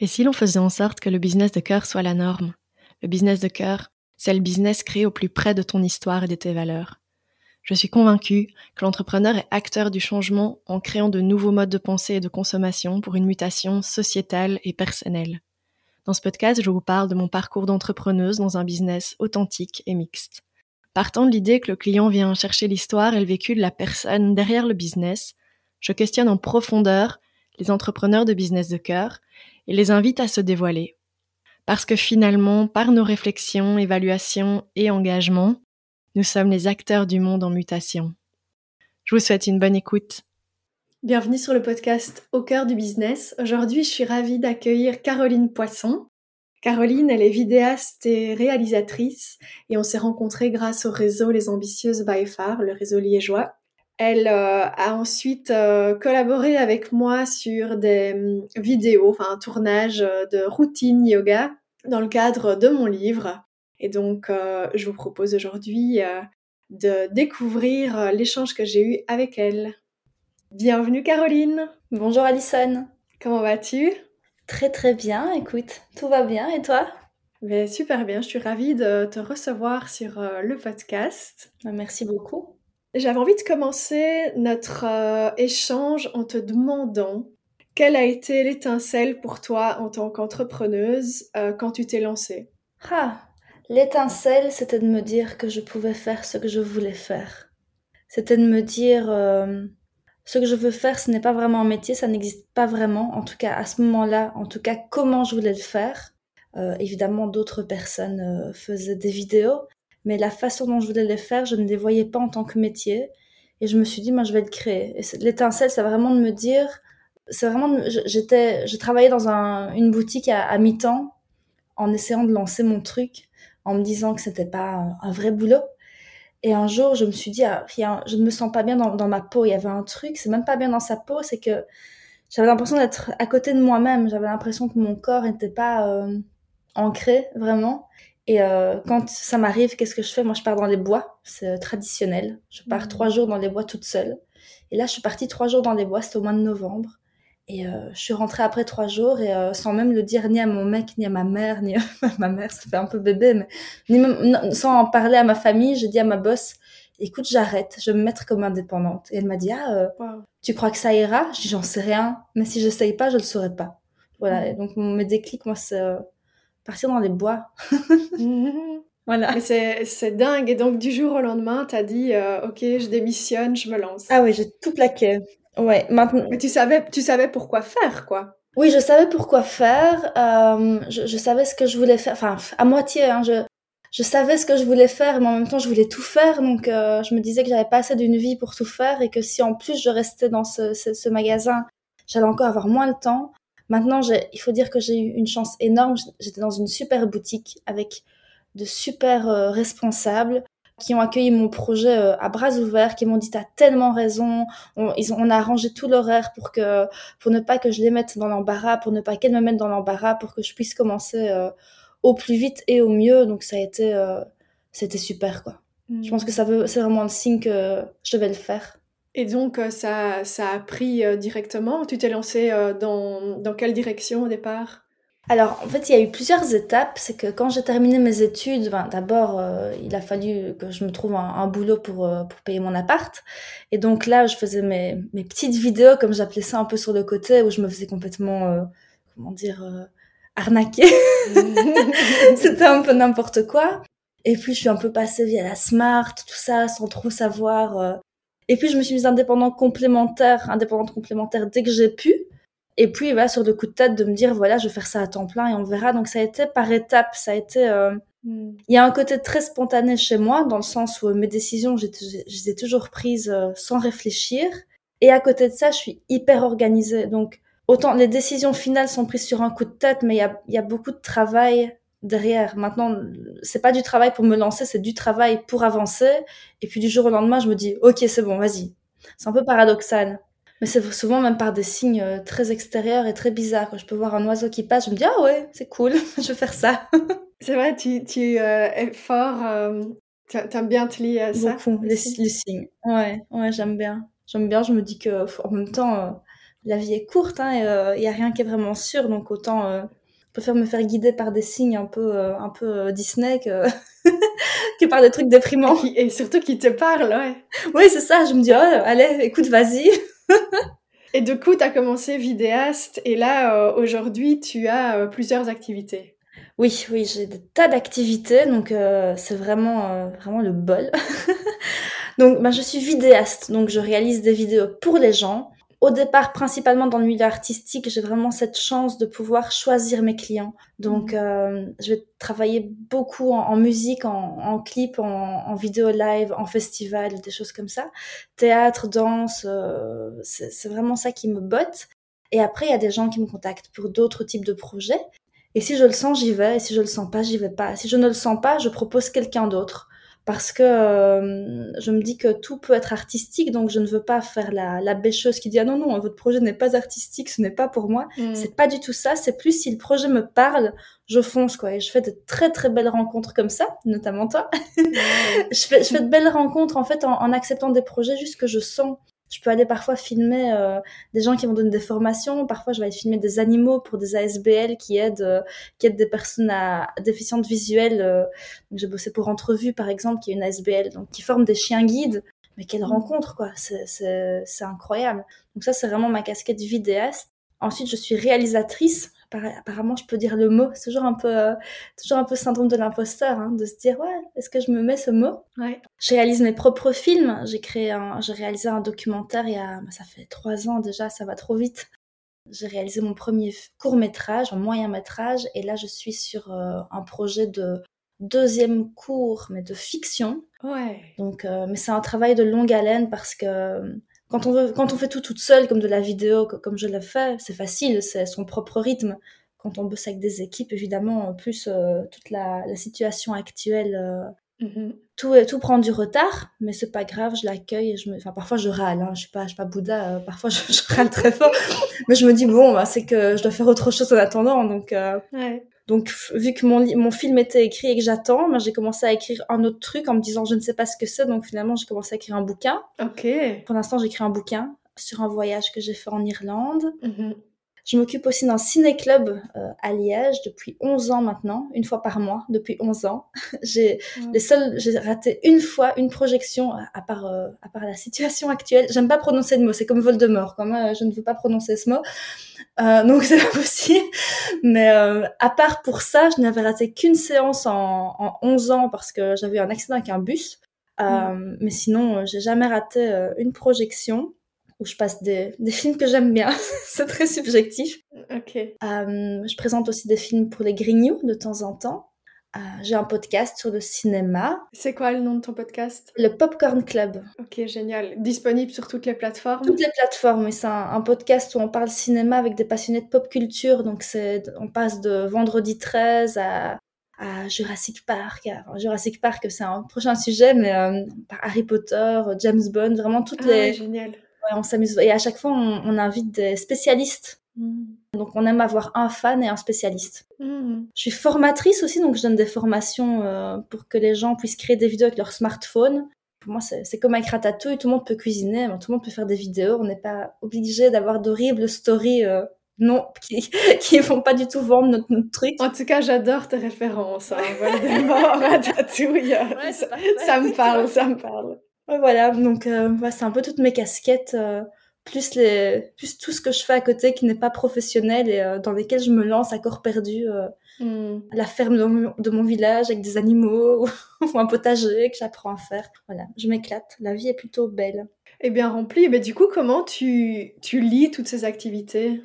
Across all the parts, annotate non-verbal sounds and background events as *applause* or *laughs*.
Et si l'on faisait en sorte que le business de cœur soit la norme? Le business de cœur, c'est le business créé au plus près de ton histoire et de tes valeurs. Je suis convaincue que l'entrepreneur est acteur du changement en créant de nouveaux modes de pensée et de consommation pour une mutation sociétale et personnelle. Dans ce podcast, je vous parle de mon parcours d'entrepreneuse dans un business authentique et mixte. Partant de l'idée que le client vient chercher l'histoire et le vécu de la personne derrière le business, je questionne en profondeur les entrepreneurs de business de cœur et les invite à se dévoiler. Parce que finalement, par nos réflexions, évaluations et engagements, nous sommes les acteurs du monde en mutation. Je vous souhaite une bonne écoute. Bienvenue sur le podcast Au cœur du business. Aujourd'hui, je suis ravie d'accueillir Caroline Poisson. Caroline, elle est vidéaste et réalisatrice et on s'est rencontrés grâce au réseau Les Ambitieuses by Far, le réseau liégeois. Elle euh, a ensuite euh, collaboré avec moi sur des hum, vidéos, enfin un tournage euh, de routine yoga dans le cadre de mon livre. Et donc, je vous propose aujourd'hui de découvrir l'échange que j'ai eu avec elle. Bienvenue Caroline. Bonjour Alison. Comment vas-tu? Très très bien, écoute, tout va bien et toi? Ben, Super bien, je suis ravie de te recevoir sur le podcast. Ben, merci beaucoup. J'avais envie de commencer notre euh, échange en te demandant quelle a été l'étincelle pour toi en tant qu'entrepreneuse euh, quand tu t'es lancée? Ah, l'étincelle, c'était de me dire que je pouvais faire ce que je voulais faire. C'était de me dire euh, ce que je veux faire, ce n'est pas vraiment un métier, ça n'existe pas vraiment. En tout cas, à ce moment-là, en tout cas, comment je voulais le faire. évidemment, d'autres personnes faisaient des vidéos, mais la façon dont je voulais les faire, je ne les voyais pas en tant que métier. Et je me suis dit, moi, je vais le créer. Et l'étincelle, c'est vraiment de me dire, c'est vraiment, j'étais, je travaillais dans un, une boutique à, mi-temps en essayant de lancer mon truc, en me disant que c'était pas un, vrai boulot. Et un jour, je me suis dit, ah, je ne me sens pas bien dans, dans, ma peau. Il y avait un truc, c'est même pas bien dans sa peau, c'est que j'avais l'impression d'être à côté de moi-même. J'avais l'impression que mon corps n'était pas euh, ancré vraiment. Et euh, quand ça m'arrive, qu'est-ce que je fais? Moi, je pars dans les bois, c'est euh, traditionnel. Je pars mmh. trois jours dans les bois toute seule. Et là, je suis partie trois jours dans les bois, c'était au mois de novembre. Et euh, je suis rentrée après trois jours et sans même le dire ni à mon mec, ni à ma mère, ni *laughs* à ma mère, ça fait un peu bébé, mais ni même, sans en parler à ma famille, j'ai dit à ma boss, écoute, j'arrête, je vais me mettre comme indépendante. Et elle m'a dit, ah, tu crois que ça ira? Je dis, j'en sais rien, mais si j'essaye pas, je le saurais pas. Voilà, mmh. et donc mes déclics, moi, c'est partir dans les bois. *laughs* voilà. C'est dingue. Et donc, du jour au lendemain, tu as dit, euh, OK, je démissionne, je me lance. Ah oui, j'ai tout plaqué. Ouais, maintenant. Mais tu savais, tu savais pourquoi faire, quoi. Oui, je savais pourquoi faire. Euh, je, savais ce que je voulais faire. Enfin, à moitié, hein, je, je savais ce que je voulais faire, mais en même temps, je voulais tout faire. Donc, euh, je me disais que j'avais pas assez d'une vie pour tout faire et que si en plus je restais dans ce, ce magasin, j'allais encore avoir moins de temps. Maintenant, il faut dire que j'ai eu une chance énorme. J'étais dans une super boutique avec de super euh, responsables qui ont accueilli mon projet euh, à bras ouverts, qui m'ont dit t'as tellement raison. On, ils ont, on a arrangé tout l'horaire pour que pour ne pas que je les mette dans l'embarras, pour ne pas qu'elles me mettent dans l'embarras, pour que je puisse commencer euh, au plus vite et au mieux. Donc ça a été c'était super quoi. Je pense mmh. que ça veut c'est vraiment le signe que je devais le faire. Et donc, euh, ça, ça a pris euh, directement Tu t'es lancé euh, dans, dans quelle direction au départ? Alors, en fait, il y a eu plusieurs étapes. C'est que quand j'ai terminé mes études, ben, d'abord, il a fallu que je me trouve un, boulot pour, pour payer mon appart. Et donc là, je faisais mes, mes petites vidéos, comme j'appelais ça un peu sur le côté, où je me faisais complètement, comment dire, arnaquer. *laughs* *laughs* C'était un peu n'importe quoi. Et puis, je suis un peu passée via la Smart, tout ça, sans trop savoir et puis, je me suis mise indépendante complémentaire, indépendante complémentaire dès que j'ai pu. Et puis, voilà, sur le coup de tête, de me dire, voilà, je vais faire ça à temps plein et on verra. Donc, ça a été par étapes. Ça a été. Euh, hmm. Il y a un côté très spontané chez moi, dans le sens où mes décisions, je les ai toujours prises euh, sans réfléchir. Et à côté de ça, je suis hyper organisée. Donc, autant les décisions finales sont prises sur un coup de tête, mais il y a, y a beaucoup de travail derrière. Maintenant, c'est pas du travail pour me lancer, c'est du travail pour avancer. Et puis du jour au lendemain, je me dis, ok, c'est bon, vas-y. C'est un peu paradoxal. Mais c'est souvent même par des signes euh, très extérieurs et très bizarres. Quand je peux voir un oiseau qui passe, je me dis, ah ouais, c'est cool, *laughs* je vais faire ça. *laughs* c'est vrai, tu, tu euh, es fort, euh, t'aimes bien te lier à ça. Beaucoup, les, signes. Ouais, ouais, j'aime bien. J'aime bien, je me dis que en même temps, la vie est courte, hein, il n'y a rien qui est vraiment sûr, donc autant préfère me faire guider par des signes un peu, un peu Disney que, *laughs* que par des trucs déprimants. Et, surtout qui te parlent, ouais. Oui, c'est ça, je me dis, oh, allez, écoute, vas-y. *laughs* et du coup, tu as commencé vidéaste, et là, aujourd'hui, tu as plusieurs activités. Oui, oui, j'ai des tas d'activités, donc euh, c'est vraiment, euh, vraiment le bol. *laughs* donc, bah, je suis vidéaste, donc je réalise des vidéos pour les gens. Au départ, principalement dans le milieu artistique, j'ai vraiment cette chance de pouvoir choisir mes clients. Donc, mmh. euh, je vais travailler beaucoup en, musique, en, clip, en, vidéo live, en festival, des choses comme ça. Théâtre, danse, c'est vraiment ça qui me botte. Et après, il y a des gens qui me contactent pour d'autres types de projets. Et si je le sens, j'y vais. Et si je le sens pas, j'y vais pas. Si je ne le sens pas, je propose quelqu'un d'autre. Parce que euh, je me dis que tout peut être artistique, donc je ne veux pas faire la, la bêcheuse qui dit ah non non votre projet n'est pas artistique, ce n'est pas pour moi. Mm. C'est pas du tout ça. C'est plus si le projet me parle, je fonce quoi. Et je fais de très très belles rencontres comme ça, notamment toi. *laughs* je fais je fais de belles rencontres en fait en, en acceptant des projets juste que je sens je peux aller parfois filmer euh, des gens qui vont donner des formations. Parfois, je vais aller filmer des animaux pour des ASBL qui aident, euh, qui aident des personnes à, déficientes visuelles. Euh. J'ai bossé pour Entrevue, par exemple, qui est une ASBL, donc qui forme des chiens guides. Mais quelle mmh. rencontre, quoi C'est incroyable. Donc ça, c'est vraiment ma casquette vidéaste. Ensuite, je suis réalisatrice apparemment je peux dire le mot. C'est toujours un peu, euh, toujours un peu syndrome de l'imposteur, hein, de se dire ouais, est-ce que je me mets ce mot? Ouais. Je réalise mes propres films. J'ai créé, j'ai réalisé un documentaire il y a, bah, ça fait trois ans déjà, ça va trop vite. J'ai réalisé mon premier court métrage, un moyen métrage, et là je suis sur euh, un projet de deuxième cours, mais de fiction. Ouais. Donc, euh, mais c'est un travail de longue haleine parce que quand on, veut, quand on fait tout toute seule, comme de la vidéo, comme je l'ai fait, c'est facile, c'est son propre rythme. Quand on bosse avec des équipes, évidemment, en plus, euh, toute la, la, situation actuelle, euh, mm-hmm. tout, tout prend du retard, mais c'est pas grave, je l'accueille. Je me... enfin, parfois, je râle, hein, je suis pas, je suis pas Bouddha, euh, parfois, *laughs* je, je, râle très fort, mais je me dis, bon, bah, c'est que je dois faire autre chose en attendant, donc ouais. Donc, vu que mon, mon film était écrit et que j'attends, ben, j'ai commencé à écrire un autre truc en me disant je ne sais pas ce que c'est. Donc, finalement, j'ai commencé à écrire un bouquin. Ok. Pour l'instant, j'écris un bouquin sur un voyage que j'ai fait en Irlande. Mm-hmm. Je m'occupe aussi d'un ciné-club euh, à Liège depuis 11 ans maintenant, une fois par mois, depuis 11 ans. *laughs* j'ai les seuls, j'ai raté une fois une projection à part, euh, à part la situation actuelle. J'aime pas prononcer le mot, c'est comme Voldemort, comme moi, je ne veux pas prononcer ce mot. Euh, donc *laughs* c'est pas possible. Mais euh, à part pour ça, je n'avais raté qu'une séance en, en 11 ans parce que j'avais eu un accident avec un bus. Euh, Mais sinon, j'ai jamais raté une projection où je passe des, des films que j'aime bien. *laughs* c'est très subjectif. Ok. Euh, je présente aussi des films pour les Grignoux de temps en temps. Euh, j'ai un podcast sur le cinéma. C'est quoi le nom de ton podcast? Le Popcorn Club. Ok, génial. Disponible sur toutes les plateformes? Toutes les plateformes, oui. C'est un, podcast où on parle cinéma avec des passionnés de pop culture. Donc, c'est, on passe de Vendredi 13 à, à Jurassic Park. Jurassic Park, c'est un prochain sujet, mais euh, Harry Potter, James Bond, vraiment toutes ah, les... Génial on s'amuse. Et à chaque fois, on, invite des spécialistes. Mm. Donc, on aime avoir un fan et un spécialiste. Mm. Je suis formatrice aussi, donc je donne des formations euh, pour que les gens puissent créer des vidéos avec leur smartphone. Pour moi, c'est comme avec Ratatouille, tout le monde peut cuisiner, tout le monde peut faire des vidéos. On n'est pas obligé d'avoir d'horribles stories. Euh, non, *laughs* qui, qui vont pas du tout vendre notre, truc. En tout cas, j'adore tes références. Hein. *laughs* Ratatouille. ça me parle, ça me parle voilà, donc euh, c'est un peu toutes mes casquettes, euh, plus, les, plus tout ce que je fais à côté qui n'est pas professionnel et euh, dans lesquels je me lance à corps perdu. Hmm. À la ferme de mon, village avec des animaux *laughs* ou un potager que j'apprends à faire. Voilà, je m'éclate. La vie est plutôt belle. Et bien remplie. Mais du coup, comment tu, tu lis toutes ces activités?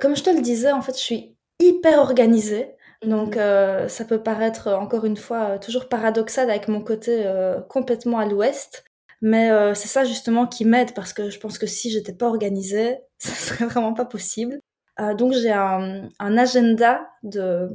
Comme je te le disais, en fait, je suis hyper organisée. Donc mhm. ça peut paraître encore une fois toujours paradoxal avec mon côté complètement à l'ouest. Mais euh, c'est ça justement qui m'aide parce que je pense que si j'étais pas organisée, *laughs* ça serait vraiment pas possible. Euh, donc j'ai un, un, agenda de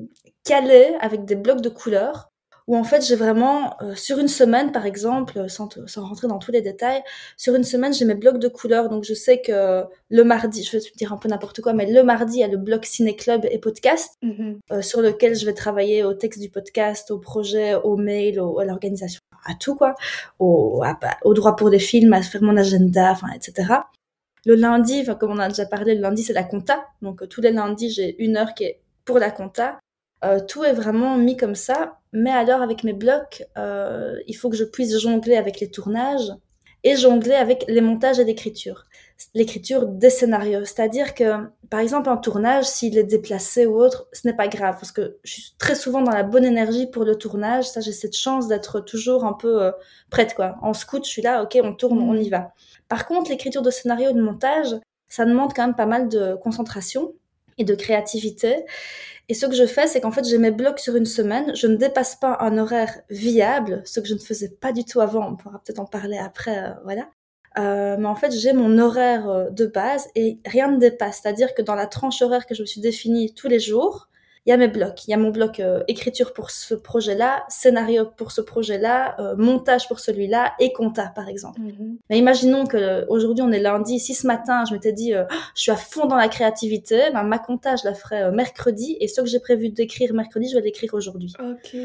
calé avec des blocs de couleurs où en fait j'ai vraiment euh, sur une semaine par exemple sans, sans rentrer dans tous les détails sur une semaine j'ai mes blocs de couleurs donc je sais que le mardi je vais te dire un peu n'importe quoi mais le mardi il y a le bloc ciné club et podcast mhm. euh, sur lequel je vais travailler au texte du podcast au projet au mail au, à l'organisation à tout quoi au, au droit pour les films à faire mon agenda enfin etc Le lundi, comme on a déjà parlé, le lundi c'est la compta. Donc euh, tous les lundis j'ai une heure qui est pour la compta. Euh, tout est vraiment mis comme ça. Mais alors avec mes blocs, euh, il faut que je puisse jongler avec les tournages et jongler avec les montages et l'écriture. L'écriture des scénarios. C'est-à-dire que, par exemple, un tournage, s'il est déplacé ou autre, ce n'est pas grave parce que je suis très souvent dans la bonne énergie pour le tournage. Ça, j'ai cette chance d'être toujours un peu euh, prête, quoi. En scout, je suis là, ok, on tourne, on y va. Par contre, l'écriture de scénario et de montage, ça demande quand même pas mal de concentration et de créativité. Et ce que je fais, c'est qu'en fait, j'ai mes blocs sur une semaine. Je ne dépasse pas un horaire viable, ce que je ne faisais pas du tout avant. On pourra peut-être en parler après, euh, voilà. Euh, mais en fait, j'ai mon horaire euh, de base et rien ne dépasse. C'est-à-dire que dans la tranche horaire que je me suis définie tous les jours, il y a mes blocs. Il y a mon bloc euh, écriture pour ce projet-là, scénario pour ce projet-là, euh, montage pour celui-là et compta, par exemple. Mhm. Mais imaginons que euh, aujourd'hui on est lundi. Si ce matin je m'étais dit, je suis à fond dans la créativité, ben, ma compta je la ferai mercredi et ce que j'ai prévu d'écrire mercredi, je vais l'écrire aujourd'hui. Ok.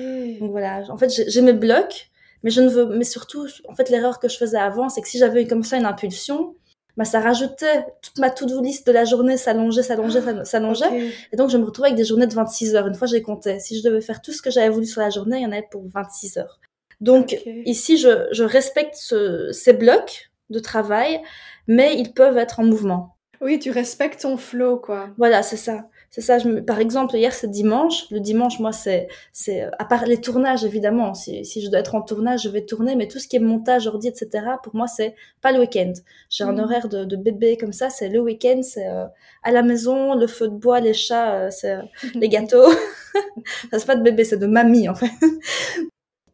Donc voilà. En fait, j'ai mes blocs. Mais je ne veux, mais surtout, en fait, l'erreur que je faisais avant, c'est que si j'avais eu comme ça une impulsion, bah, ça rajoutait toute ma to-do list de la journée s'allongeait, s'allongeait, s'allongeait. Et donc, je me retrouvais avec des journées de 26 heures. Une fois, j'ai compté. Si je devais faire tout ce que j'avais voulu sur la journée, il y en avait pour 26 heures. Donc, ici, je, je respecte ce, ces blocs de travail, mais ils peuvent être en mouvement. Oui, tu respectes ton flow, quoi. Voilà, c'est ça. C'est ça. Je Par exemple, hier, c'est dimanche. Le dimanche, moi, c'est, c'est, à part les tournages, évidemment. Si, si je dois être en tournage, je vais tourner. Mais tout ce qui est montage, ordi, etc., pour moi, c'est pas le week-end. J'ai un mm. horaire de, de, bébé comme ça. C'est le week-end, c'est euh, à la maison, le feu de bois, les chats, euh, c'est euh, *laughs* les gâteaux. *laughs* ça, c'est pas de bébé, c'est de mamie, en fait. *laughs*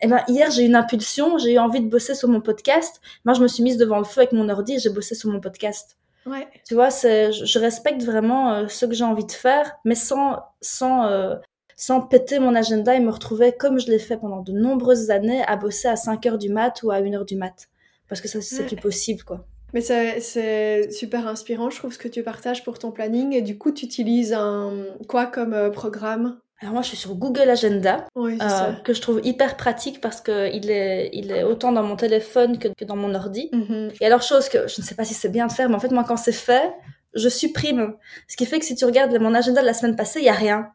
Eh ben, hier, j'ai eu une impulsion, j'ai eu envie de bosser sur mon podcast. Moi, je me suis mise devant le feu avec mon ordi et j'ai bossé sur mon podcast. Ouais. Tu vois, c'est, je, respecte vraiment euh, ce que j'ai envie de faire, mais sans, sans, euh, sans péter mon agenda et me retrouver comme je l'ai fait pendant de nombreuses années à bosser à 5 heures du mat ou à 1 heure du mat. Parce que ça, c'est plus possible, quoi. Mais c'est super inspirant, je trouve, ce que tu partages pour ton planning. Et du coup, tu utilises un, quoi comme euh, programme? Alors moi, je suis sur Google Agenda, oui, euh, que je trouve hyper pratique parce que il est, il est autant dans mon téléphone que, que dans mon ordi. Mm-hmm. Et alors, chose que je ne sais pas si c'est bien de faire, mais en fait, moi, quand c'est fait, je supprime. Ce qui fait que si tu regardes mon agenda de la semaine passée, il y a rien.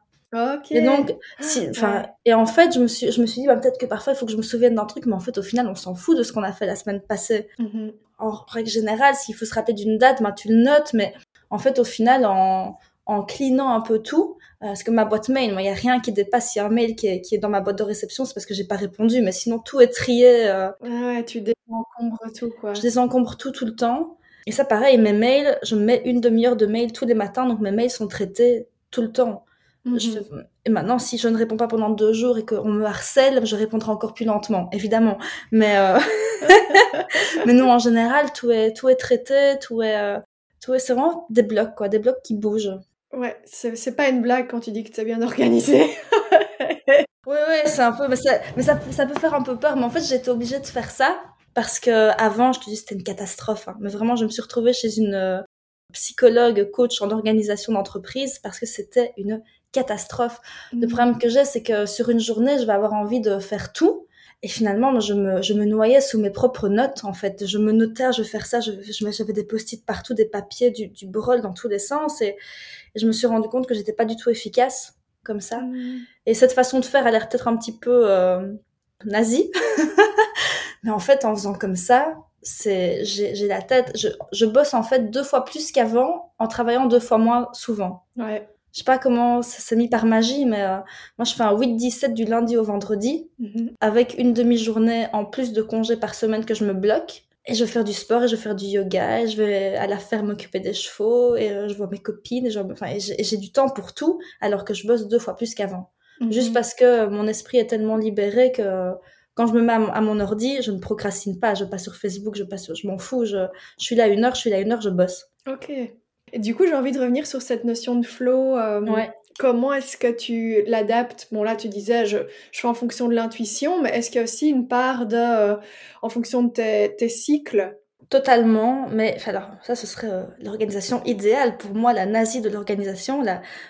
Et donc, si, enfin, et en fait, je me suis, je me suis dit, bah, peut-être que parfois, il faut que je me souvienne d'un truc, mais en fait, au final, on s'en fout de ce qu'on a fait la semaine passée. Mm-hmm. En règle générale, s'il faut se rappeler d'une date, ben, tu le notes, mais en fait, au final, en, en clinant un peu tout, parce que ma boîte mail, il n'y a rien qui dépasse. Il y a un mail qui est, qui est dans ma boîte de réception, c'est parce que j'ai pas répondu. Mais sinon, tout est trié. Euh... Ouais, tu désencombres tout, quoi. Je désencombre tout, tout le temps. Et ça, pareil, mes mails, je mets une demi-heure de mail tous les matins, donc mes mails sont traités tout le temps. Mhm. je... Et maintenant, si je ne réponds pas pendant deux jours et qu'on me harcèle, je répondrai encore plus lentement, évidemment. Mais, euh... *laughs* mais non, en général, tout est, tout est traité, tout est, euh... tout est, c'est vraiment des blocs, quoi, des blocs qui bougent. Ouais, c'est pas une blague quand tu dis que t'es bien organisé. *laughs* oui, oui, c'est un peu. Mais, ça, mais ça, ça, peut faire un peu peur. Mais en fait, j'étais obligée de faire ça parce que avant, je te dis, c'était une catastrophe. Hein. Mais vraiment, je me suis retrouvée chez une euh, psychologue, coach en organisation d'entreprise parce que c'était une catastrophe. Le mmh. problème que j'ai, c'est que sur une journée, je vais avoir envie de faire tout. Et finalement, je me, je me noyais sous mes propres notes, en fait. Je me notais, je vais faire ça, j'avais je, des post-it partout, des papiers, du, du brol dans tous les sens. Et, je me suis rendu compte que j'étais pas du tout efficace comme ça. Mmh. Et cette façon de faire a l'air peut-être un petit peu euh, nazie. *laughs* Mais en fait, en faisant comme ça, c'est j'ai la tête. Je, je bosse en fait deux fois plus qu'avant en travaillant deux fois moins souvent. Ouais je sais pas comment ça s'est mis par magie, mais euh, moi je fais un 8-17 du lundi au vendredi, mhm. avec une demi-journée en plus de congés par semaine que je me bloque. Et je vais faire du sport, et je vais faire du yoga, et je vais à la ferme m'occuper des chevaux, et euh, je vois mes copines, et, enfin, j'ai du temps pour tout, alors que je bosse deux fois plus qu'avant. Mhm. Juste parce que mon esprit est tellement libéré que quand je me mets à mon ordi, je ne procrastine pas, je passe sur Facebook, je passe, je m'en fous, je, je suis là une heure, je suis là une heure, je bosse. Ok du coup, j'ai envie de revenir sur cette notion de flow. Euh, comment est-ce que tu l'adaptes? Bon, là, tu disais, je, je fais en fonction de l'intuition, mais est-ce qu'il y a aussi une part de, euh, en fonction de tes, tes cycles? Totalement, mais alors ça ce serait euh, l'organisation idéale pour moi, la nazie de l'organisation.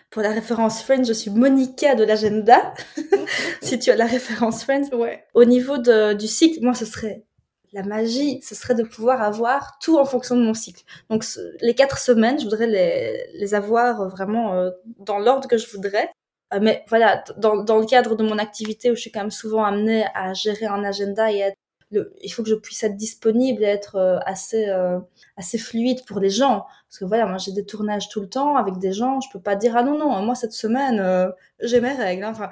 Pour la référence Friends, je suis Monica de l'agenda, *laughs* *laughs* si tu as la référence Friends. Ouais. Au niveau de, du cycle, moi ce serait la magie, ce serait de pouvoir avoir tout en fonction de mon cycle. Donc les quatre semaines, je voudrais les, les avoir vraiment euh, dans l'ordre que je voudrais. Euh, mais voilà, dans, dans le cadre de mon activité où je suis quand même souvent amenée à gérer un agenda et être il faut que je puisse être disponible et être euh, assez euh, assez fluide pour les gens. Parce que voilà moi j'ai des tournages tout le temps avec des gens je peux pas dire ah non non moi cette semaine euh, j'ai mes règles. Hein. enfin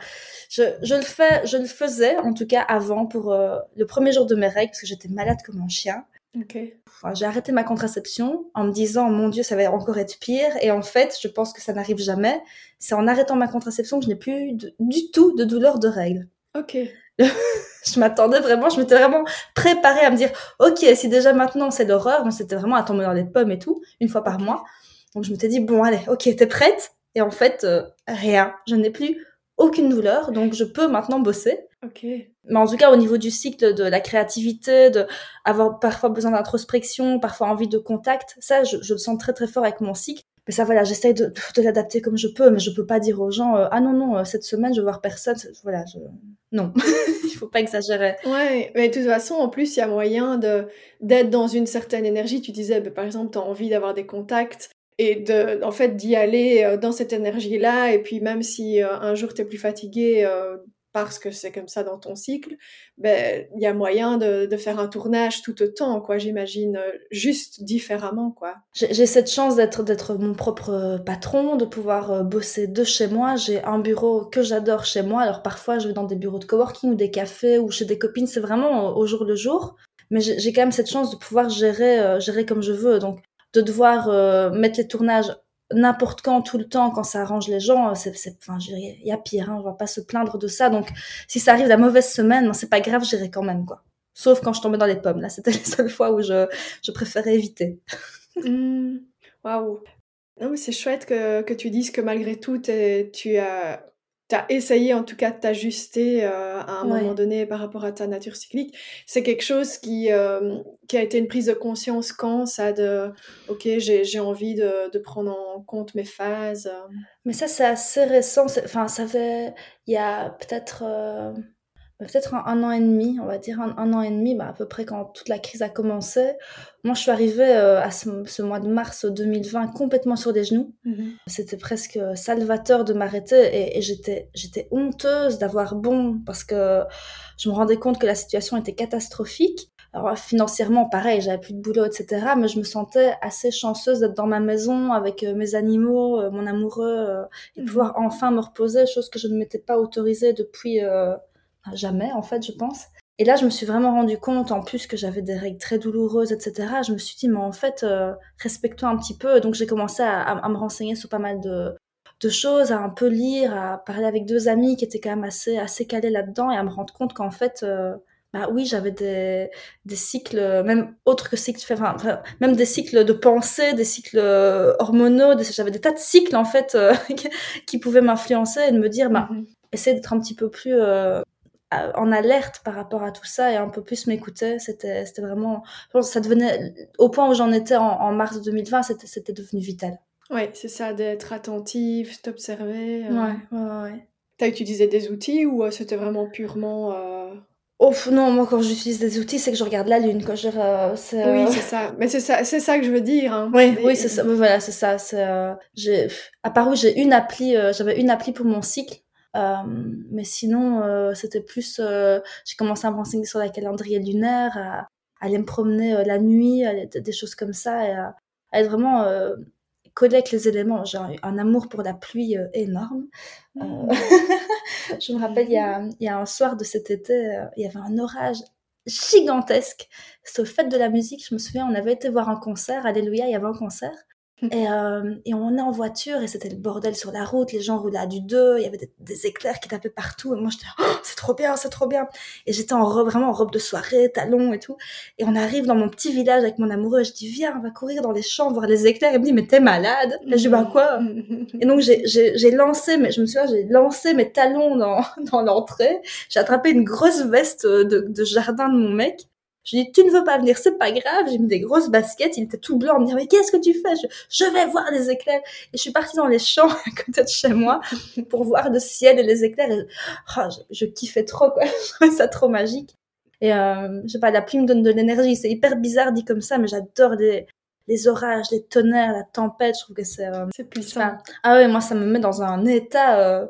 je, je le fais je le faisais en tout cas avant pour le premier jour de mes règles parce que j'étais malade comme un chien. Okay. Enfin, j'ai arrêté ma contraception en me disant mon Dieu ça va encore être pire. Et en fait je pense que ça n'arrive jamais. C'est en arrêtant ma contraception que je n'ai plus du tout de douleur de règles. Ok je m'attendais vraiment, je m'étais vraiment préparée à me dire, ok, si déjà maintenant c'est l'horreur, moi c'était vraiment à tomber dans les pommes et tout, une fois par mois. Donc je m'étais dit, bon allez, ok, t'es prête? Et en fait, euh, rien, je n'ai plus aucune douleur, donc je peux maintenant bosser. Ok. Mais en tout cas, au niveau du cycle de la créativité, de avoir parfois besoin d'introspection, parfois envie de contact, ça, je, je, le sens très très fort avec mon cycle. Mais ça, voilà, j'essaye de, de l'adapter comme je peux, mais je peux pas dire aux gens, euh, ah non, non, euh, cette semaine, je vais voir personne. Voilà, je... non, *laughs* il faut pas exagérer. Ouais, mais de toute façon, en plus, il y a moyen de d'être dans une certaine énergie. Tu disais, bah, par exemple, tu as envie d'avoir des contacts et de, en fait, d'y aller euh, dans cette énergie-là. Et puis, même si un jour tu es plus fatigué, parce que c'est comme ça dans ton cycle, ben il y a moyen de, faire un tournage tout autant, quoi. J'imagine euh, juste différemment, quoi. J'ai cette chance d'être d'être mon propre patron, de pouvoir euh, bosser de chez moi. J'ai un bureau que j'adore chez moi. Alors parfois je vais dans des bureaux de coworking ou des cafés ou chez des copines. C'est vraiment au jour le jour. Mais j'ai quand même cette chance de pouvoir gérer euh, gérer comme je veux. Donc de devoir mettre les tournages n'importe quand, tout le temps, quand ça arrange les gens, c'est, enfin, il y a pire, hein, on va pas se plaindre de ça. Donc, si ça arrive la mauvaise semaine, c'est pas grave, j'irai quand même, quoi. Sauf quand je tombais dans les pommes. Là, c'était *laughs* les seules fois où je, je préférais éviter. *laughs* Mmh. Waouh. Non, mais c'est chouette que, que tu dises que malgré tout, tu as as essayé en tout cas de t'ajuster euh, à un moment donné par rapport à ta nature cyclique. C'est quelque chose qui, euh, qui a été une prise de conscience quand ça de ok j'ai envie de, de, prendre en compte mes phases. Euh. Mais ça c'est assez récent. Enfin ça fait il y a peut-être peut-être un, an et demi, on va dire un, an et demi, bah, à peu près quand toute la crise a commencé. Moi, je suis arrivée euh, à ce, mois de mars 2020 complètement sur des genoux. Mhm. C'était presque salvateur de m'arrêter et, j'étais, j'étais honteuse d'avoir bon parce que je me rendais compte que la situation était catastrophique. Alors financièrement, pareil, j'avais plus de boulot, etc. Mais je me sentais assez chanceuse d'être dans ma maison avec euh, mes animaux, euh, mon amoureux, et mhm. pouvoir enfin me reposer, chose que je ne m'étais pas autorisée depuis jamais en fait, je pense. Et là, je me suis vraiment rendu compte, en plus que j'avais des règles très douloureuses, etc. Je me suis dit, mais en fait, euh, respectons un petit peu. Donc j'ai commencé à, me renseigner sur pas mal de, de, choses, à un peu lire, à parler avec deux amis qui étaient quand même assez, assez calés là-dedans et à me rendre compte qu'en fait, euh, bah oui, j'avais des, des cycles, même autres que cycles, enfin, même des cycles de pensée, des cycles hormonaux, j'avais des tas de cycles en fait euh, *laughs* qui pouvaient m'influencer et de me dire, bah, essayer d'être un petit peu plus en alerte par rapport à tout ça et un peu plus m'écouter. C'était, c'était vraiment, ça devenait, au point où j'en étais en, mars 2020, c'était, c'était devenu vital. Ouais, c'est ça, d'être attentif, t'observer. Euh... Ouais, ouais, ouais. T'as utilisé des outils ou euh, c'était vraiment purement. Euh... Oh non, moi quand j'utilise des outils, c'est que je regarde la lune. Quand je, euh, c'est, oui, c'est ça. Mais c'est ça, c'est ça que je veux dire. Hein. Oui, oui, c'est ça. Voilà, c'est ça. C'est, j'ai, à part où j'ai une appli, j'avais une appli pour mon cycle mais sinon, euh, c'était plus. Euh, j'ai commencé à me renseigner sur la calendrier lunaire, à, aller me promener la nuit, des choses comme ça, et à, être vraiment collé avec les éléments. J'ai un, amour pour la pluie énorme. Mmh. *laughs* je me rappelle, il y, a, il y, a, un soir de cet été, il y avait un orage gigantesque. C'était au fête de la musique, je me souviens, on avait été voir un concert, Alléluia, il y avait un concert. Et, euh, et, on est en voiture et c'était le bordel sur la route, les gens roulaient à du deux, il y avait des, éclairs qui tapaient partout et moi j'étais oh, c'est trop bien, c'est trop bien. Et j'étais en robe, vraiment en robe de soirée, talons et tout. Et on arrive dans mon petit village avec mon amoureux et je dis viens, on va courir dans les champs voir les éclairs. Il me dit mais t'es malade? Et je dis bah quoi? Et donc j'ai lancé, mais je me souviens, j'ai lancé mes talons dans, *laughs* dans l'entrée. J'ai attrapé une grosse veste de, de jardin de mon mec je lui dis, tu ne veux pas venir, c'est pas grave. J'ai mis des grosses baskets, il était tout blanc. On me dit, mais qu'est-ce que tu fais? Je, vais voir les éclairs. Et je suis partie dans les champs *laughs* à côté de chez moi pour voir le ciel et les éclairs. Oh, je, kiffais trop, quoi. *laughs* Je trouvais ça trop magique. Et je sais pas, la pluie me donne de l'énergie. C'est hyper bizarre dit comme ça, mais j'adore les, les orages, les tonnerres, la tempête. Je trouve que c'est. c'est puissant. ah ouais, moi ça me met dans un état.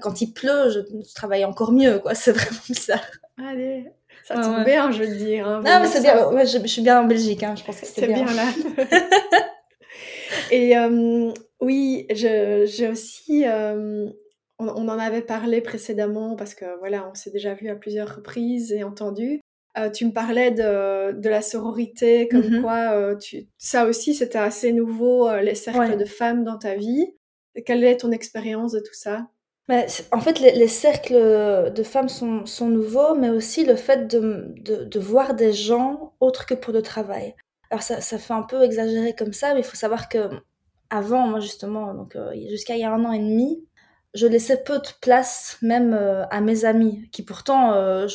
quand il pleut, je, travaille encore mieux, quoi. *laughs* C'est vraiment ça. Allez, ça tombe bien, je veux dire. Hein, non, mais c'est bien. Ouais, je, suis bien en Belgique, hein, je pense que c'est bien. bien là. *laughs* Et euh, oui, j'ai aussi, euh, on, en avait parlé précédemment parce que voilà, on s'est déjà vu à plusieurs reprises et entendu. Euh, tu me parlais de, de la sororité, comme mm-hmm. quoi tu, ça aussi c'était assez nouveau, les cercles de femmes dans ta vie. quelle est ton expérience de tout ça? Bah, en fait, les, cercles de femmes sont, sont, nouveaux, mais aussi le fait de, de, de, voir des gens autres que pour le travail. Alors ça, ça fait un peu exagéré comme ça, mais il faut savoir que avant, moi justement, donc euh, jusqu'à il y a un an et demi, je laissais peu de place même euh, à mes amies, qui pourtant, euh,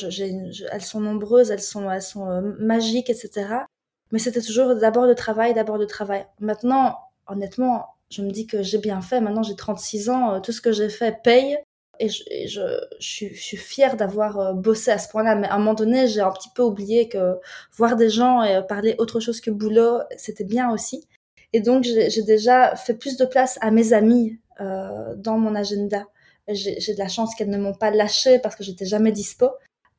elles sont nombreuses, elles sont, elles sont magiques, etc. Mais c'était toujours d'abord le travail, d'abord le travail. Maintenant, honnêtement, je me dis que j'ai bien fait. Maintenant, j'ai 36 ans, tout ce que j'ai fait paye. Et je, je, suis, je suis fière d'avoir bossé à ce point-là. Mais à un moment donné, j'ai un petit peu oublié que voir des gens et parler autre chose que boulot, c'était bien aussi. Et donc, j'ai déjà fait plus de place à mes amis euh, dans mon agenda. J'ai de la chance qu'elles ne m'ont pas lâché parce que j'étais jamais dispo.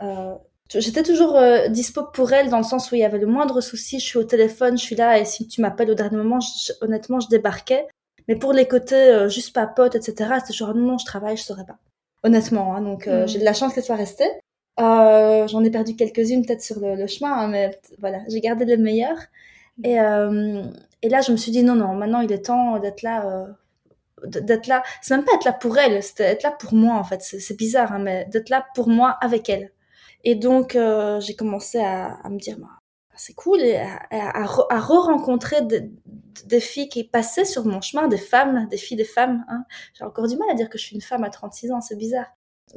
Euh, j'étais toujours euh, dispo pour elles dans le sens où il y avait le moindre souci, je suis au téléphone, je suis là et si tu m'appelles au dernier moment, honnêtement, je débarquais. Mais pour les côtés juste papote, etc., c'était toujours non, je travaille, je saurais pas. Honnêtement, hein, donc mm. j'ai de la chance qu'elle soit restée. J'en ai perdu quelques-unes peut-être sur le, le chemin, hein, mais voilà, j'ai gardé les meilleures. Et, euh, et là, je me suis dit, non, non, maintenant, il est temps d'être là. Euh, d'être là, c'est même pas être là pour elle, c'est être là pour moi en fait. C'est bizarre, hein, mais d'être là pour moi avec elle. Et donc euh, j'ai commencé à, à, me dire, bah, c'est cool, et à, à, à re-rencontrer des, filles qui passaient sur mon chemin, des femmes, des filles, des femmes. Hein. J'ai encore du mal à dire que je suis une femme à 36 ans, c'est bizarre.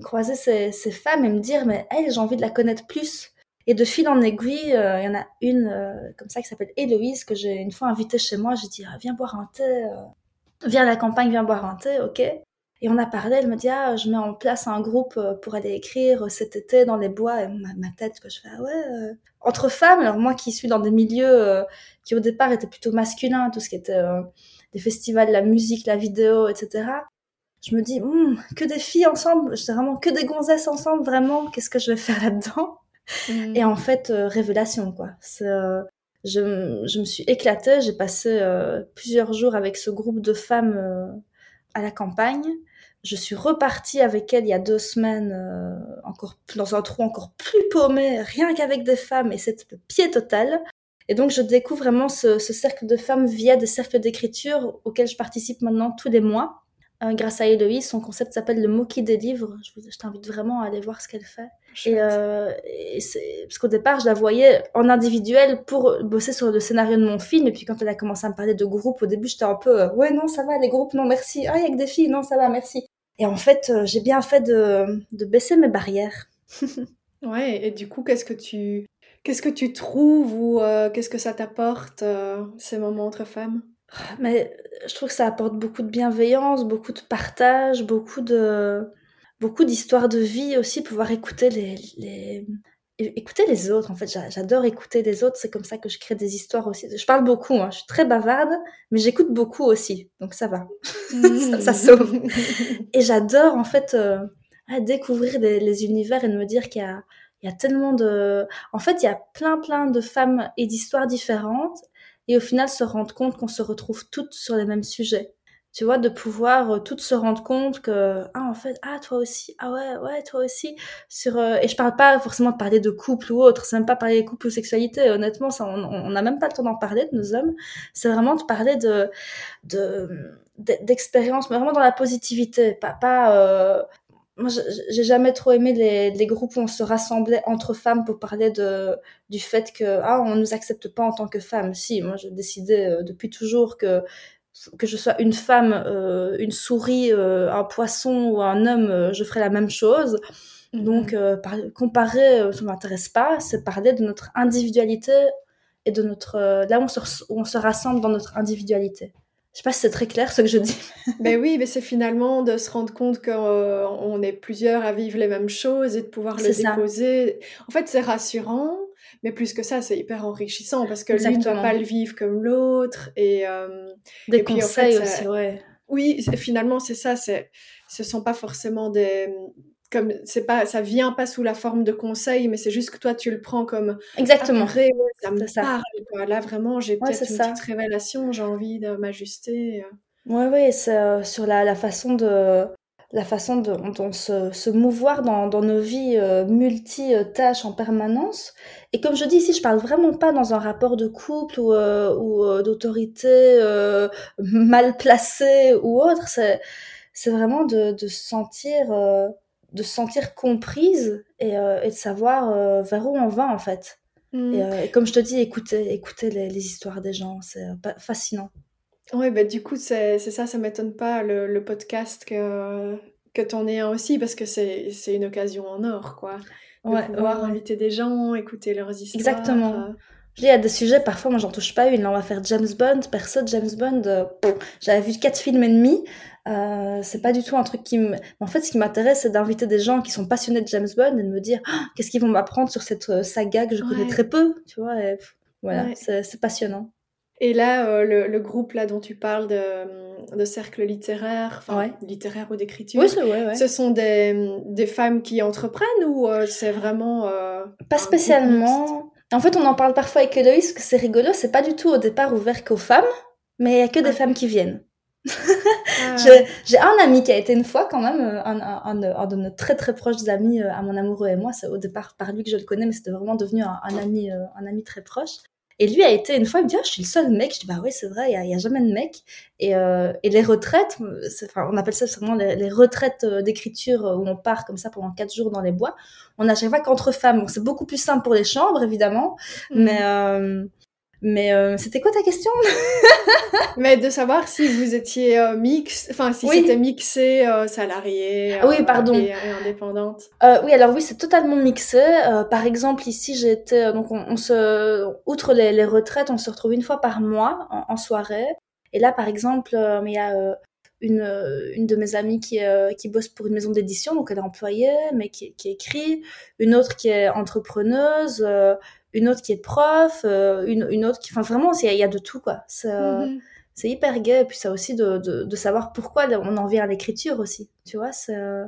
Croiser ces, ces femmes et me dire, mais elle, j'ai envie de la connaître plus. Et de fil en aiguille, euh, il y en a une euh, comme ça qui s'appelle Héloïse, que j'ai une fois invitée chez moi. J'ai dit, ah, viens boire un thé, euh, viens à la campagne, viens boire un thé, ok. Et on a parlé, elle me dit, ah, je mets en place un groupe pour aller écrire cet été dans les bois. Et ma, tête, que je fais, ah ouais, entre femmes, alors moi qui suis dans des milieux qui au départ étaient plutôt masculins, tout ce qui était des festivals, la musique, la vidéo, etc. Je me dis, hmm, que des filles ensemble, c'est vraiment que des gonzesses ensemble, vraiment, qu'est-ce que je vais faire là-dedans? Mm. Et en fait, euh, révélation, quoi. Euh, je, je, me suis éclatée. J'ai passé euh, plusieurs jours avec ce groupe de femmes à la campagne. Je suis repartie avec elles il y a deux semaines, encore dans un trou encore plus paumé, rien qu'avec des femmes, et c'est le pied total. Et donc, je découvre vraiment ce, ce cercle de femmes via des cercles d'écriture auxquels je participe maintenant tous les mois. Grâce à Héloïse, son concept s'appelle le mot qui délivre. Je, je t'invite vraiment à aller voir ce qu'elle fait. Et, euh, parce qu'au départ, je la voyais en individuel pour bosser sur le scénario de mon film. Et puis quand elle a commencé à me parler de groupe, au début, j'étais un peu euh, ouais non ça va les groupes non merci. Ah il y a que des filles non ça va merci. Et en fait, euh, j'ai bien fait de, de baisser mes barrières. *laughs* ouais. Et du coup, qu'est-ce que tu qu'est-ce que tu trouves ou qu'est-ce que ça t'apporte ces moments entre femmes? Mais je trouve que ça apporte beaucoup de bienveillance, beaucoup de partage, beaucoup de beaucoup d'histoires de vie aussi, pouvoir écouter les, les, écouter les autres. En fait, j'adore écouter les autres. C'est comme ça que je crée des histoires aussi. Je parle beaucoup, hein. je suis très bavarde, mais j'écoute beaucoup aussi. Donc ça va, *laughs* ça, sauve. Et j'adore en fait euh, découvrir les, univers et de me dire qu'il y a, il y a tellement de... En fait, il y a plein plein de femmes et d'histoires différentes. Et au final, se rendre compte qu'on se retrouve toutes sur les mêmes sujets. Tu vois, de pouvoir euh, toutes se rendre compte que, ah, en fait, ah, toi aussi, ah ouais, ouais, toi aussi, sur, euh, et je parle pas forcément de parler de couple ou autre, c'est même pas parler de couple ou sexualité, honnêtement, ça, on n'a même pas le temps d'en parler de nos hommes, c'est vraiment de parler de, de, d'expérience, mais vraiment dans la positivité, pas, pas, euh, moi, j'ai jamais trop aimé les, les, groupes où on se rassemblait entre femmes pour parler de, du fait que, ah, on nous accepte pas en tant que femmes. Si, moi, j'ai décidé euh, depuis toujours que que je sois une femme, euh, une souris, euh, un poisson ou un homme, euh, je ferai la même chose. Mhm. Donc, comparer, ça m'intéresse pas. C'est parler de notre individualité et de notre là où on se, où on se rassemble dans notre individualité. Je sais pas si c'est très clair ce que je dis. *laughs* ben oui, mais c'est finalement de se rendre compte qu'on est plusieurs à vivre les mêmes choses et de pouvoir le déposer. En fait, c'est rassurant, mais plus que ça, c'est hyper enrichissant parce que lui ne va pas le vivre comme l'autre. Et, euh, Des conseils aussi, ouais. Oui, finalement, c'est ça. Ce sont pas forcément des, comme c'est pas ça vient pas sous la forme de conseils mais c'est juste que toi tu le prends comme exactement. ça me parle là vraiment j'ai peut-être une petite révélation j'ai envie de m'ajuster ouais ouais c'est euh, sur la, la, façon de la façon dont on se, se mouvoir dans, dans, nos vies euh, multi-tâches en permanence. Et comme je dis ici, je parle vraiment pas dans un rapport de couple ou, euh, ou d'autorité *laughs* mal placée ou autre. C'est, c'est vraiment de, de se sentir de se sentir comprise et, euh, et de savoir euh, vers où on va en fait. Mm. Euh, et, comme je te dis, écouter, écouter les, les histoires des gens, c'est fascinant. Oui, bah, du coup, c'est ça, ça m'étonne pas le, le, podcast que, que tu en es un aussi, parce que c'est une occasion en or, quoi. De ouais, pouvoir inviter des gens, écouter leurs histoires. Exactement. Il y a des sujets, parfois, moi, j'en touche pas une. Là, on va faire James Bond. Perso, James Bond, j'avais vu quatre films et demi. Euh, c'est pas du tout un truc qui me. En fait, ce qui m'intéresse, c'est d'inviter des gens qui sont passionnés de James Bond et de me dire «Ah, qu'est-ce qu'ils vont m'apprendre sur cette euh, saga que je connais très peu, tu vois. voilà, c'est passionnant. Et là, euh, le, groupe là dont tu parles de, de cercle littéraire, littéraire ou d'écriture, oui, ouais, ce sont des, des, femmes qui entreprennent ou c'est vraiment pas spécialement. En fait, on en parle parfois avec Eloïse, que c'est rigolo. C'est pas du tout au départ ouvert qu'aux femmes, mais il y a que des femmes qui viennent. J'ai un ami qui a été une fois quand même, euh, un, un, de nos très très proches amis euh, à mon amoureux et moi. C'est au départ par lui que je le connais, mais c'était vraiment devenu un, ami, euh, un ami très proche. Et lui a été une fois, il me dit ah, je suis le seul mec. Je dis bah oui c'est vrai, il y, a, jamais de mec. Et, et les retraites, enfin on appelle ça vraiment les, retraites d'écriture où on part comme ça pendant quatre jours dans les bois. On a chaque fois qu'entre femmes, donc c'est beaucoup plus simple pour les chambres évidemment, mmh. mais mais euh, c'était quoi ta question? *laughs* Mais de savoir si vous étiez euh, mix, enfin si c'était mixé, euh, salarié, ah oui, pardon, et, indépendante. oui, alors oui, c'est totalement mixé. par exemple, ici, j'étais donc on, se, outre les, les, retraites, on se retrouve une fois par mois en, soirée. Et là, par exemple, il y a une, une de mes amies qui, qui bosse pour une maison d'édition, donc elle est employée, mais qui, qui écrit. Une autre qui est entrepreneuse une autre qui est prof, euh, une, une autre qui. Enfin, vraiment, il y, a de tout, quoi. Mhm. C'est hyper gai. Et puis, ça aussi de, de, de, savoir pourquoi on en vient à l'écriture aussi. Tu vois, c'est. Euh,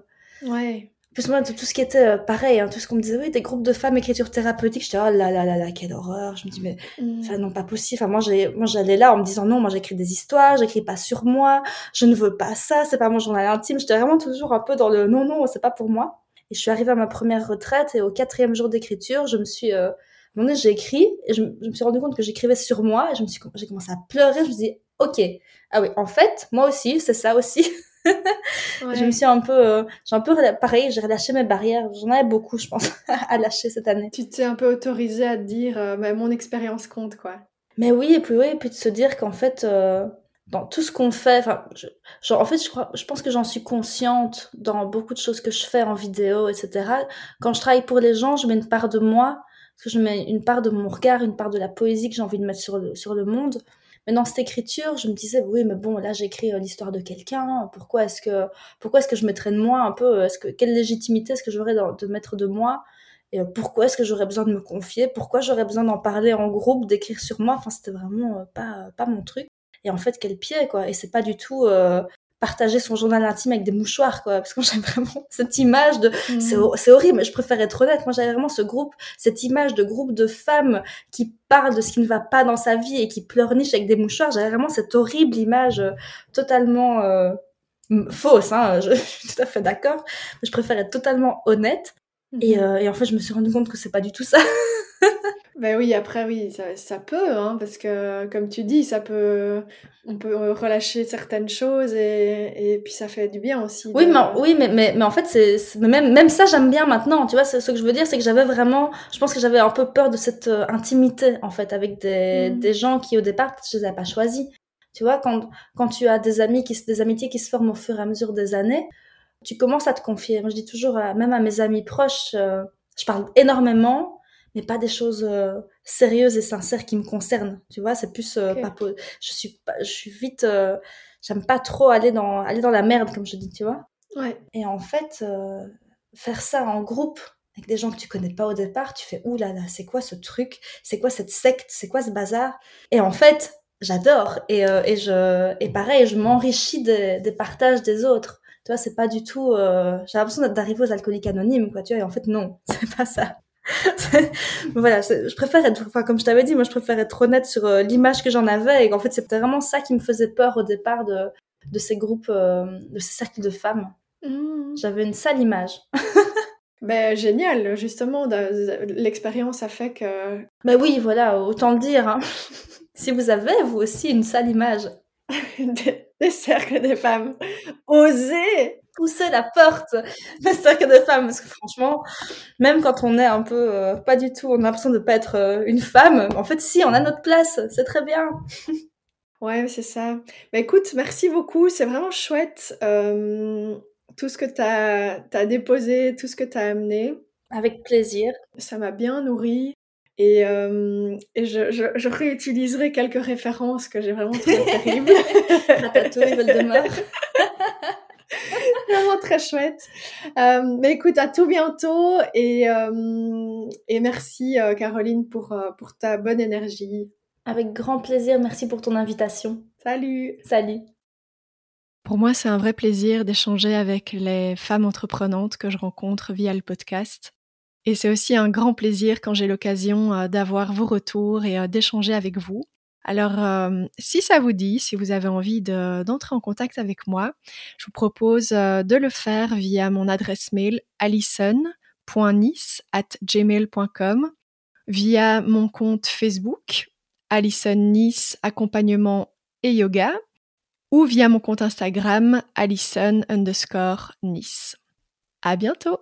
ouais. Plus moi, tout ce qui était euh, pareil, hein, tout ce qu'on me disait, oui, des groupes de femmes écriture thérapeutique, j'étais, oh là là là là, quelle horreur. Je me dis, mais, mhm. enfin, non, pas possible. Enfin, moi, j'allais là en me disant, non, moi, j'écris des histoires, j'écris pas sur moi, je ne veux pas ça, c'est pas mon journal intime. J'étais vraiment toujours un peu dans le, non, non, c'est pas pour moi. Et je suis arrivée à ma première retraite et au quatrième jour d'écriture, je me suis, un moment donné, j'ai écrit et je, me suis rendu compte que j'écrivais sur moi et je me suis, j'ai commencé à pleurer. Je me suis dit, ok, ah oui, en fait, moi aussi, c'est ça aussi. *laughs* Je me suis un peu, euh, j'ai un peu, pareil, j'ai relâché mes barrières. J'en avais beaucoup, je pense, *laughs* à lâcher cette année. Tu t'es un peu autorisée à te dire, euh, bah, mon expérience compte, quoi. Mais oui, et puis oui, et puis de se dire qu'en fait, euh, dans tout ce qu'on fait, enfin, genre, en fait, je crois, je pense que j'en suis consciente dans beaucoup de choses que je fais en vidéo, etc. Quand je travaille pour les gens, je mets une part de moi que je mets une part de mon regard, une part de la poésie que j'ai envie de mettre sur le, sur le monde. Mais dans cette écriture, je me disais, oui, mais bon, là, j'écris euh, l'histoire de quelqu'un. Pourquoi est-ce que, pourquoi est-ce que je mettrais de moi un peu, est-ce que, quelle légitimité est-ce que j'aurais de mettre de moi? Et euh, pourquoi est-ce que j'aurais besoin de me confier? Pourquoi j'aurais besoin d'en parler en groupe, d'écrire sur moi? Enfin, c'était vraiment euh, pas, pas mon truc. Et en fait, quel pied, quoi. Et c'est pas du tout, partager son journal intime avec des mouchoirs, quoi. Parce que *laughs* j'ai vraiment cette image de, mm. c'est horrible, mais je préfère être honnête. Moi, j'avais vraiment ce groupe, cette image de groupe de femmes qui parlent de ce qui ne va pas dans sa vie et qui pleurnichent avec des mouchoirs. J'avais vraiment cette horrible image euh, totalement euh, fausse, hein. *laughs* Je, suis tout à fait d'accord. Mais je préfère être totalement honnête. Et, mm-hmm. euh, et en fait, je me suis rendu compte que c'est pas du tout ça. *laughs* Ben oui, après, oui, ça, ça peut, hein, parce que, comme tu dis, ça peut, on peut relâcher certaines choses et, et puis ça fait du bien aussi. Oui, mais, oui, mais, mais, mais en fait, c'est, même, même ça, j'aime bien maintenant, tu vois, ce que je veux dire, c'est que j'avais vraiment, je pense que j'avais un peu peur de cette euh, intimité, en fait, avec des, mmh. des gens qui, au départ, je les avais pas choisis. Tu vois, quand, quand tu as des amis qui, des amitiés qui se forment au fur et à mesure des années, tu commences à te confier. Moi, je dis toujours, même à mes amis proches, euh, je parle énormément, mais pas des choses euh, sérieuses et sincères qui me concernent. Tu vois, c'est plus euh, pas je suis pas, je suis vite, euh, j'aime pas trop aller dans aller dans la merde comme je dis, tu vois. Ouais. Et en fait, faire ça en groupe avec des gens que tu connais pas au départ, tu fais ouh là là, c'est quoi ce truc? C'est quoi cette secte? C'est quoi ce bazar? Et en fait, j'adore et, et je et pareil, je m'enrichis des, des partages des autres. Tu vois, c'est pas du tout. J'ai l'impression d'arriver aux alcooliques anonymes, quoi. Tu vois, et en fait, non, *laughs* c'est pas ça. *laughs* voilà, je préfère être, enfin, comme je t'avais dit, moi, je préfère être honnête sur euh, l'image que j'en avais et qu'en fait, c'était vraiment ça qui me faisait peur au départ de, de ces groupes, euh, de ces cercles de femmes. Mmh. J'avais une sale image. *laughs* ben, génial, justement, l'expérience a fait que. Ben oui, voilà, autant le dire. Hein. *laughs* si vous avez, vous aussi, une sale image. Des, des cercles de femmes. Osez pousser la porte *laughs* des cercles de femmes parce que franchement même quand on est un peu euh, pas du tout on a l'impression de pas être euh, une femme en fait si on a notre place c'est très bien. *laughs* Ouais c'est ça. Bah écoute merci beaucoup c'est vraiment chouette euh, tout ce que tu as, as, déposé tout ce que tu as amené. Avec plaisir. Ça m'a bien nourri et, et je, je, je, réutiliserai quelques références que j'ai vraiment trouvé *laughs* terribles. Ratatouille, Voldemort. *laughs* Vraiment très chouette. Euh, mais écoute, à tout bientôt et, euh, et merci euh, Caroline pour, pour ta bonne énergie. Avec grand plaisir, merci pour ton invitation. Salut. Salut. Pour moi, c'est un vrai plaisir d'échanger avec les femmes entreprenantes que je rencontre via le podcast. Et c'est aussi un grand plaisir quand j'ai l'occasion d'avoir vos retours et d'échanger avec vous. Alors, euh, si ça vous dit, si vous avez envie d'entrer en contact avec moi, je vous propose euh, de le faire via mon adresse mail gmail.com, via mon compte Facebook Alison Nice Accompagnement et Yoga, ou via mon compte Instagram Alison. À bientôt!